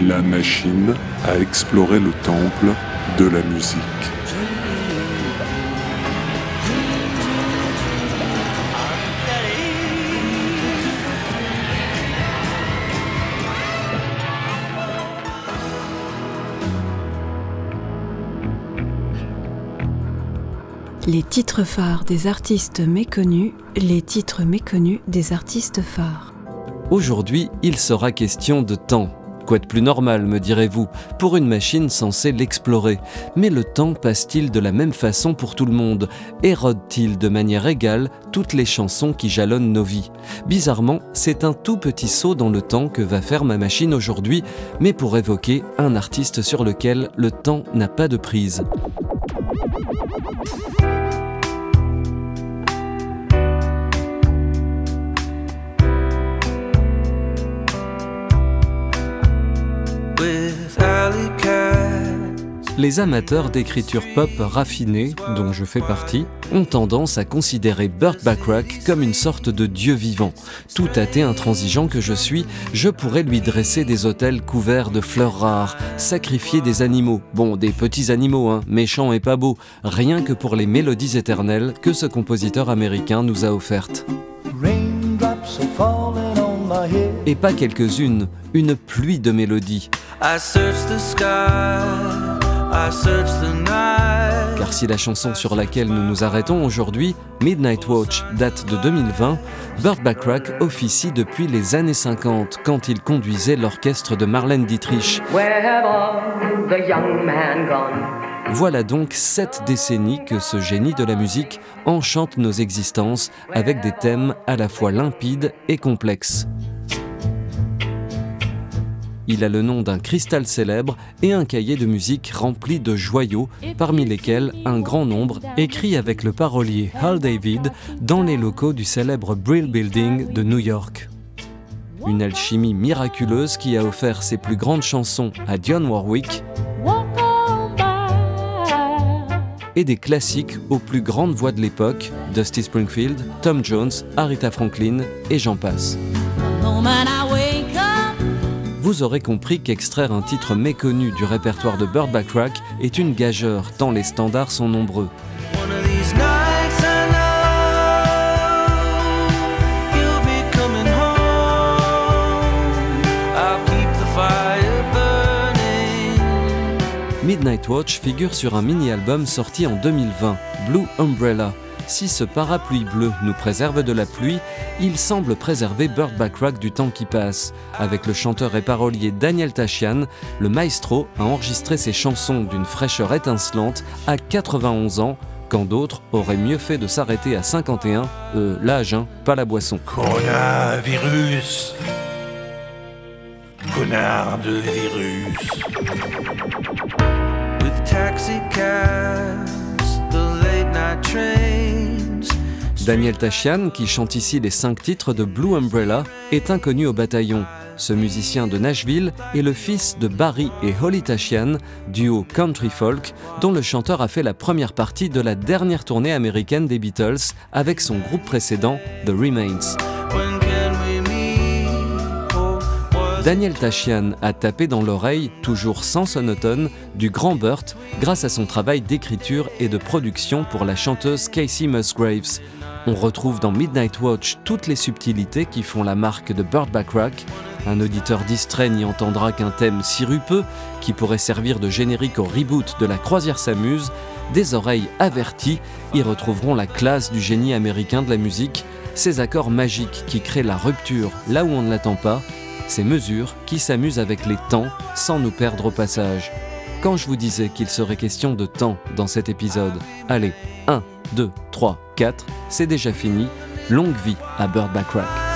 La machine a exploré le temple de la musique. Les titres phares des artistes méconnus, les titres méconnus des artistes phares. Aujourd'hui, il sera question de temps. Quoi de plus normal, me direz-vous, pour une machine censée l'explorer? Mais le temps passe-t-il de la même façon pour tout le monde? Érode-t-il de manière égale toutes les chansons qui jalonnent nos vies? Bizarrement, c'est un tout petit saut dans le temps que va faire ma machine aujourd'hui, mais pour évoquer un artiste sur lequel le temps n'a pas de prise. Les amateurs d'écriture pop raffinée, dont je fais partie, ont tendance à considérer Burt Bacharach comme une sorte de dieu vivant. Tout athée intransigeant que je suis, je pourrais lui dresser des hôtels couverts de fleurs rares, sacrifier des animaux, bon, des petits animaux, hein, méchants et pas beaux, rien que pour les mélodies éternelles que ce compositeur américain nous a offertes. Et pas quelques-unes, une pluie de mélodies. Car si la chanson sur laquelle nous nous arrêtons aujourd'hui, Midnight Watch, date de 2020, Burt Bacharach officie depuis les années 50 quand il conduisait l'orchestre de Marlène Dietrich. Voilà donc sept décennies que ce génie de la musique enchante nos existences avec des thèmes à la fois limpides et complexes. Il a le nom d'un cristal célèbre et un cahier de musique rempli de joyaux, parmi lesquels un grand nombre écrit avec le parolier Hal David dans les locaux du célèbre Brill Building de New York. Une alchimie miraculeuse qui a offert ses plus grandes chansons à Dionne Warwick et des classiques aux plus grandes voix de l'époque, Dusty Springfield, Tom Jones, Aretha Franklin et j'en passe vous aurez compris qu'extraire un titre méconnu du répertoire de Bird Backrack est une gageure, tant les standards sont nombreux. Midnight Watch figure sur un mini-album sorti en 2020, Blue Umbrella, si ce parapluie bleu nous préserve de la pluie, il semble préserver Bird Backrack du temps qui passe. Avec le chanteur et parolier Daniel Tachian, le maestro a enregistré ses chansons d'une fraîcheur étincelante à 91 ans, quand d'autres auraient mieux fait de s'arrêter à 51, euh, l'âge, hein, pas la boisson. Coronavirus Connard de virus With taxi the Daniel Tachian, qui chante ici les cinq titres de Blue Umbrella, est inconnu au bataillon. Ce musicien de Nashville est le fils de Barry et Holly Tachian, duo country folk, dont le chanteur a fait la première partie de la dernière tournée américaine des Beatles avec son groupe précédent, The Remains. Daniel Tachian a tapé dans l'oreille, toujours sans sonotone, du grand Burt grâce à son travail d'écriture et de production pour la chanteuse Casey Musgraves. On retrouve dans Midnight Watch toutes les subtilités qui font la marque de Bird Backrack. Un auditeur distrait n'y entendra qu'un thème sirupeux qui pourrait servir de générique au reboot de La Croisière s'amuse. Des oreilles averties y retrouveront la classe du génie américain de la musique, ces accords magiques qui créent la rupture là où on ne l'attend pas, ces mesures qui s'amusent avec les temps sans nous perdre au passage. Quand je vous disais qu'il serait question de temps dans cet épisode, allez, 1, 2, 3, 4, c'est déjà fini. Longue vie à Bird Backrack.